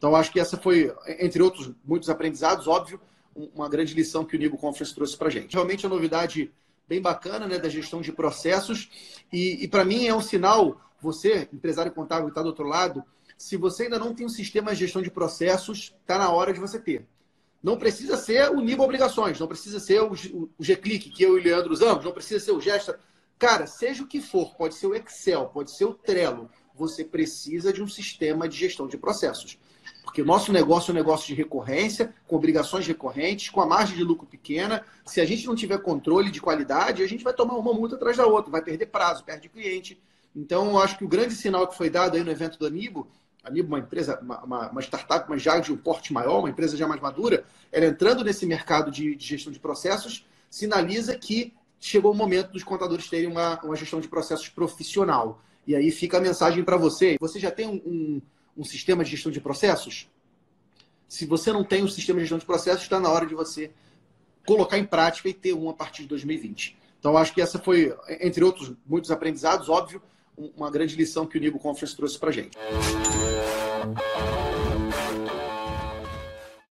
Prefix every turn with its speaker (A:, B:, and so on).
A: Então, acho que essa foi, entre outros muitos aprendizados, óbvio, uma grande lição que o Nibo Conference trouxe para a gente. Realmente, a novidade bem bacana né, da gestão de processos. E, e para mim é um sinal, você, empresário contábil que está do outro lado, se você ainda não tem um sistema de gestão de processos, está na hora de você ter. Não precisa ser o nível obrigações, não precisa ser o, o G-Click que eu e o Leandro usamos, não precisa ser o Gesta. Cara, seja o que for, pode ser o Excel, pode ser o Trello, você precisa de um sistema de gestão de processos. Porque o nosso negócio é um negócio de recorrência, com obrigações recorrentes, com a margem de lucro pequena. Se a gente não tiver controle de qualidade, a gente vai tomar uma multa atrás da outra, vai perder prazo, perde cliente. Então, eu acho que o grande sinal que foi dado aí no evento do Anibo, Anibo, uma empresa, uma, uma startup, mas já de um porte maior, uma empresa já mais madura, ela entrando nesse mercado de, de gestão de processos, sinaliza que chegou o momento dos contadores terem uma, uma gestão de processos profissional. E aí fica a mensagem para você. Você já tem um, um um sistema de gestão de processos? Se você não tem um sistema de gestão de processos, está na hora de você colocar em prática e ter um a partir de 2020. Então, acho que essa foi, entre outros muitos aprendizados, óbvio, uma grande lição que o Nibo Conference trouxe para a gente.